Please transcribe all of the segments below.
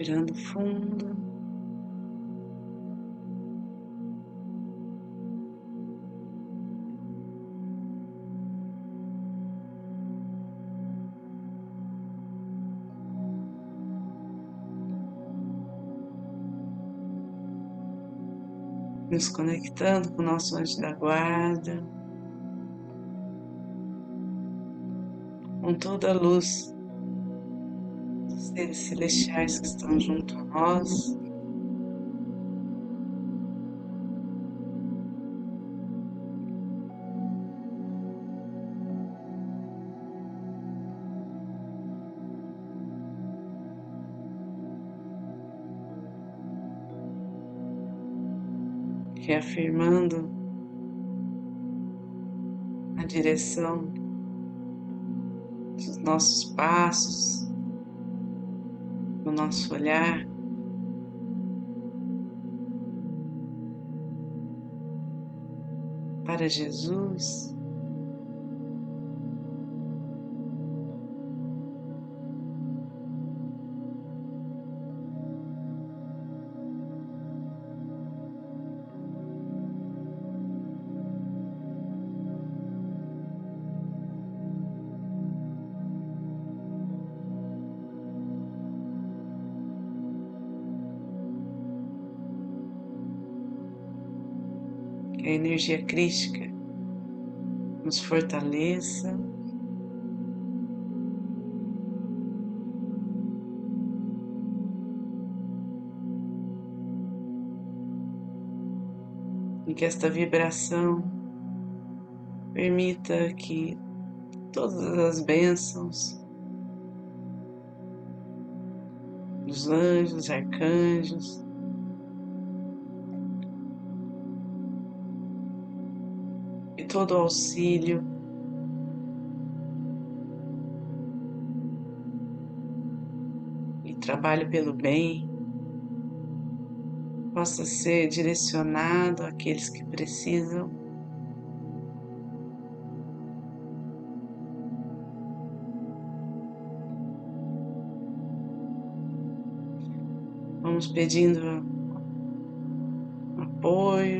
Respirando fundo. Nos conectando com o nosso anjo da guarda, com toda a luz seres celestiais que estão junto a nós. Reafirmando a direção dos nossos passos, no nosso olhar. Para Jesus. Que a energia crística nos fortaleça. E que esta vibração permita que todas as bênçãos dos anjos, arcanjos, todo auxílio. E trabalho pelo bem possa ser direcionado àqueles que precisam. Vamos pedindo apoio,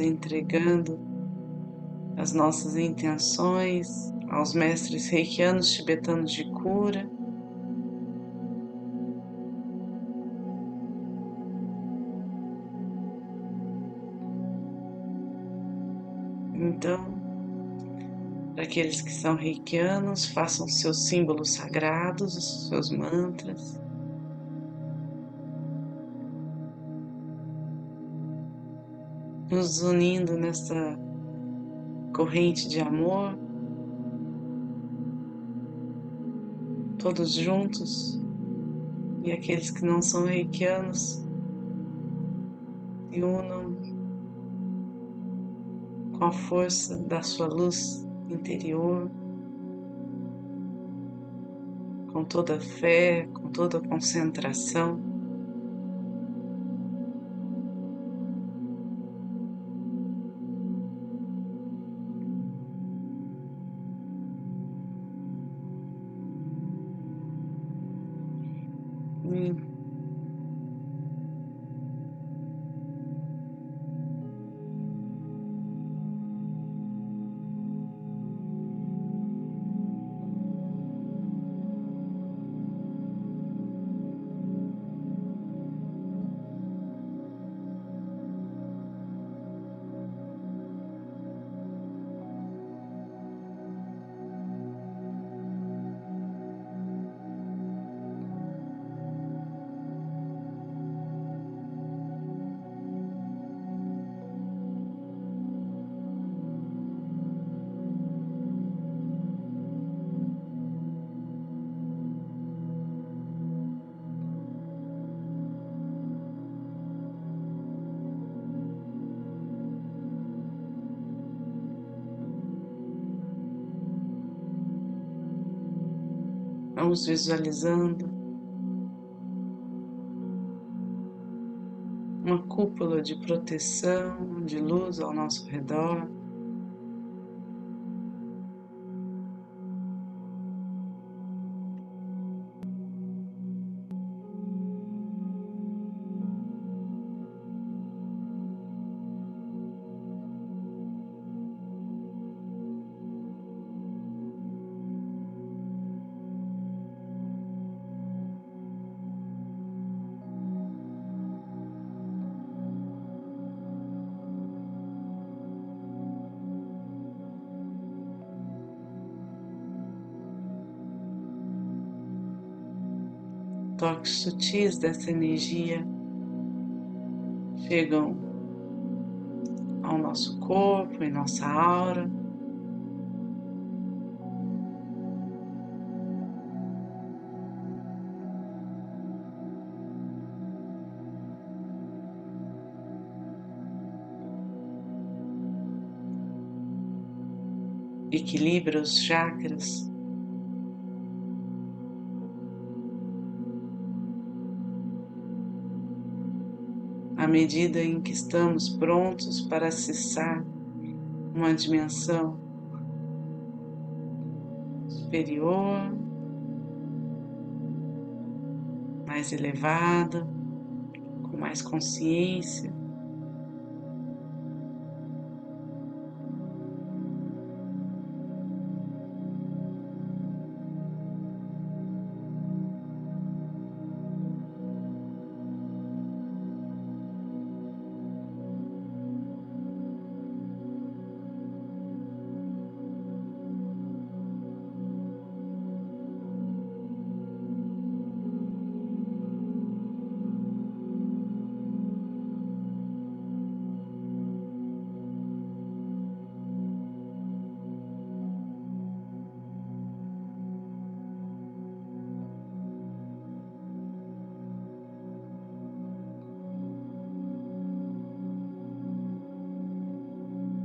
entregando as nossas intenções aos mestres reikianos tibetanos de cura. Então, para aqueles que são reikianos, façam seus símbolos sagrados, os seus mantras. Nos unindo nessa corrente de amor, todos juntos, e aqueles que não são reikianos se unam com a força da sua luz interior, com toda a fé, com toda a concentração. Vamos visualizando uma cúpula de proteção, de luz ao nosso redor. Toques sutis dessa energia chegam ao nosso corpo e nossa aura. Equilibra os chakras. Medida em que estamos prontos para acessar uma dimensão superior, mais elevada, com mais consciência.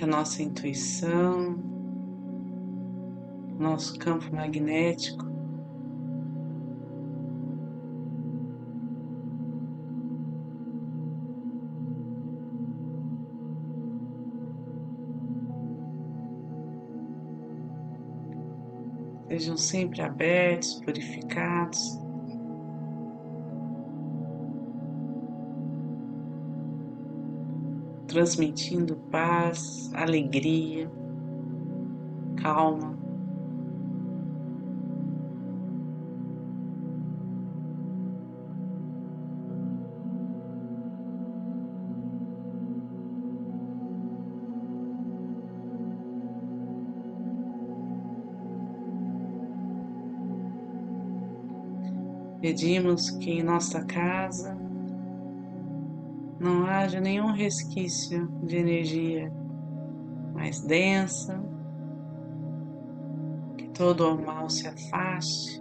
Que a nossa intuição, nosso campo magnético sejam sempre abertos, purificados. Transmitindo paz, alegria, calma. Pedimos que em nossa casa não haja nenhum resquício de energia mais densa, que todo o mal se afaste.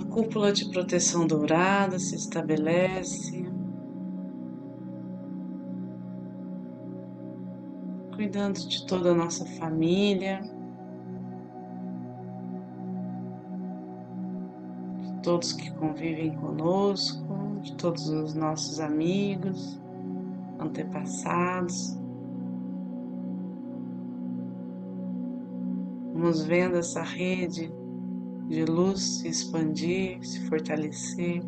Uma cúpula de proteção dourada se estabelece, cuidando de toda a nossa família, de todos que convivem conosco, de todos os nossos amigos, antepassados. Vamos vendo essa rede de luz se expandir, se fortalecer.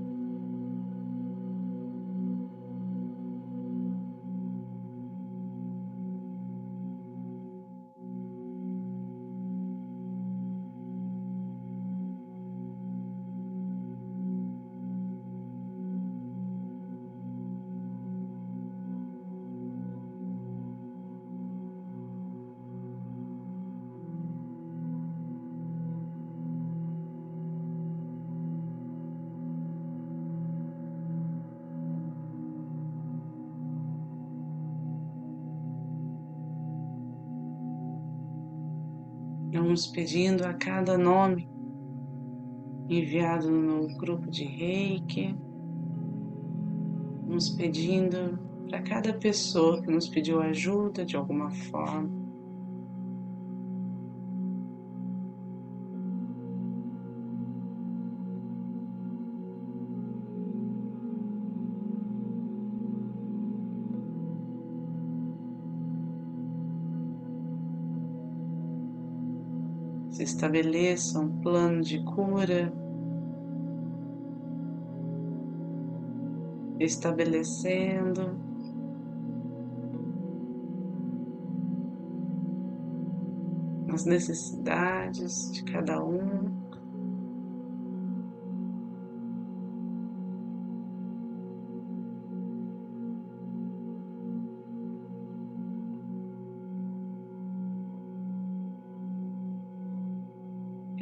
Vamos pedindo a cada nome enviado no grupo de reiki, vamos pedindo para cada pessoa que nos pediu ajuda de alguma forma. Se estabeleça um plano de cura estabelecendo as necessidades de cada um.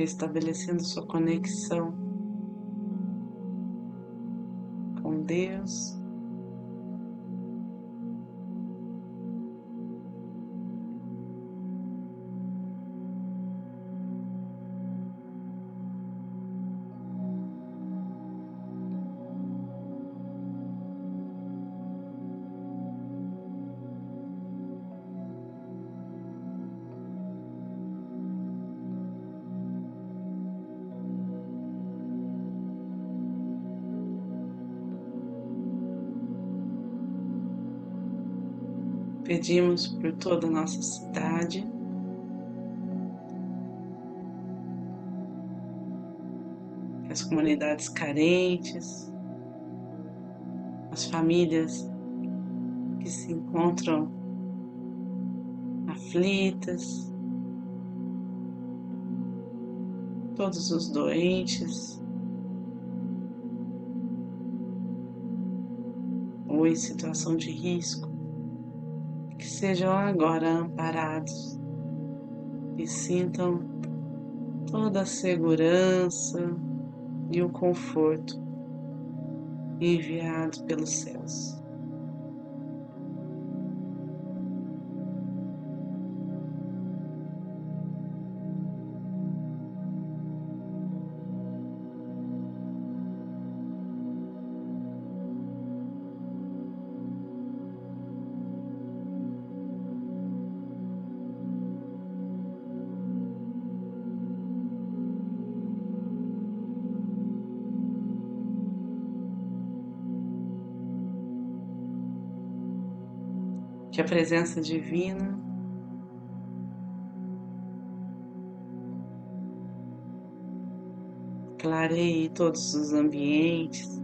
Estabelecendo sua conexão Deus. Pedimos por toda a nossa cidade. As comunidades carentes, as famílias que se encontram aflitas, todos os doentes ou em situação de risco sejam agora amparados e sintam toda a segurança e o conforto enviado pelos céus. Presença divina clareie todos os ambientes,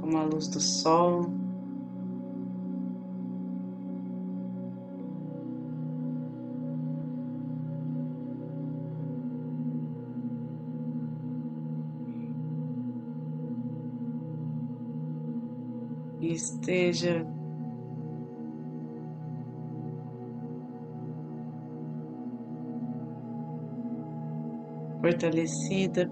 como a luz do sol. Esteja fortalecida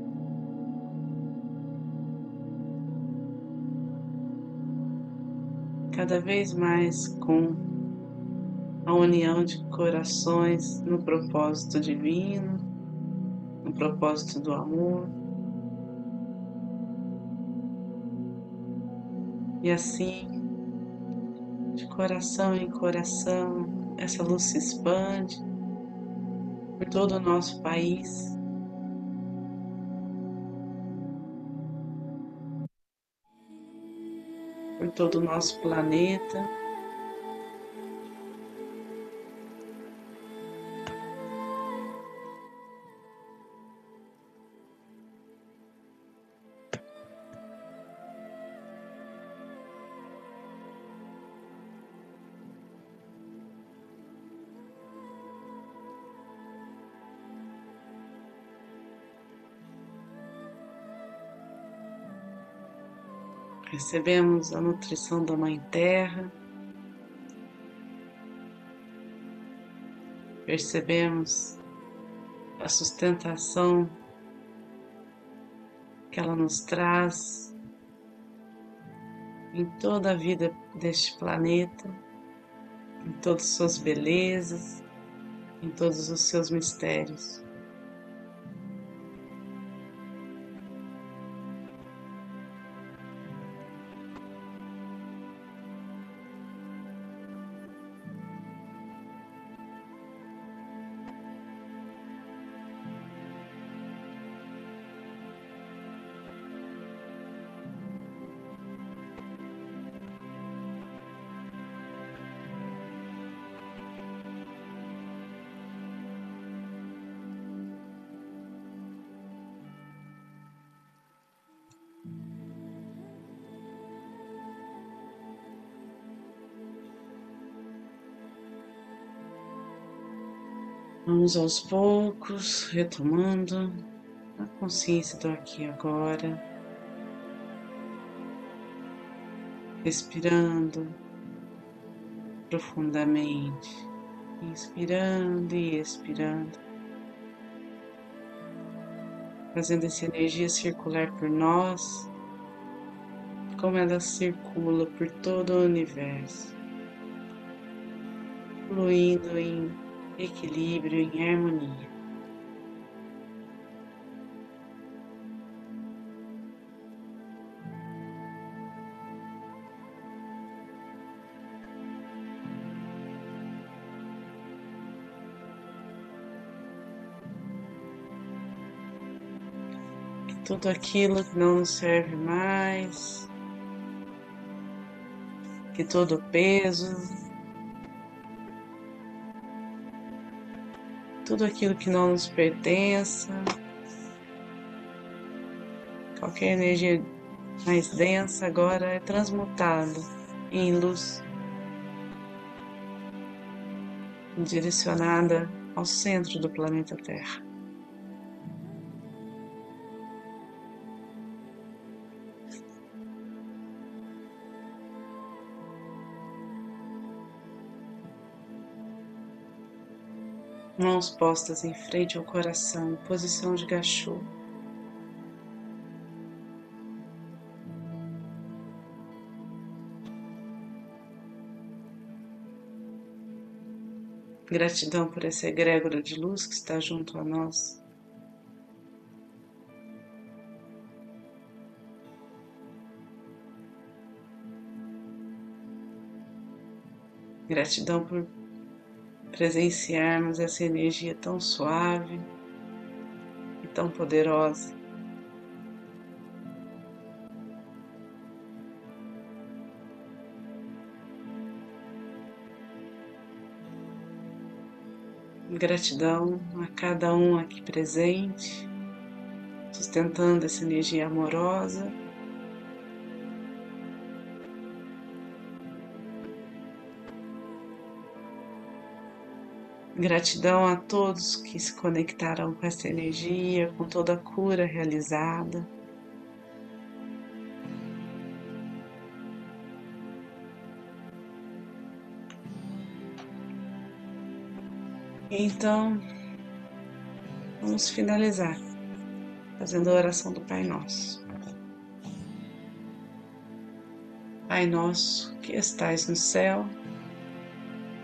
cada vez mais com a união de corações no propósito divino, no propósito do amor. E assim, de coração em coração, essa luz se expande por todo o nosso país. Todo o nosso planeta. Recebemos a nutrição da Mãe Terra, percebemos a sustentação que ela nos traz em toda a vida deste planeta, em todas as suas belezas, em todos os seus mistérios. Vamos aos poucos, retomando a consciência do aqui e agora, respirando profundamente, inspirando e expirando, fazendo essa energia circular por nós, como ela circula por todo o universo, fluindo em equilíbrio, em harmonia. tudo aquilo que não nos serve mais, que todo peso, tudo aquilo que não nos pertença, qualquer energia mais densa agora é transmutada em luz direcionada ao centro do planeta Terra. Mãos postas em frente ao coração, posição de gachô. Gratidão por essa egrégora de luz que está junto a nós. Gratidão por presenciarmos essa energia tão suave e tão poderosa. Gratidão a cada um aqui presente, sustentando essa energia amorosa Gratidão a todos que se conectaram com essa energia, com toda a cura realizada. Então, vamos finalizar fazendo a oração do Pai Nosso. Pai Nosso que estais no céu,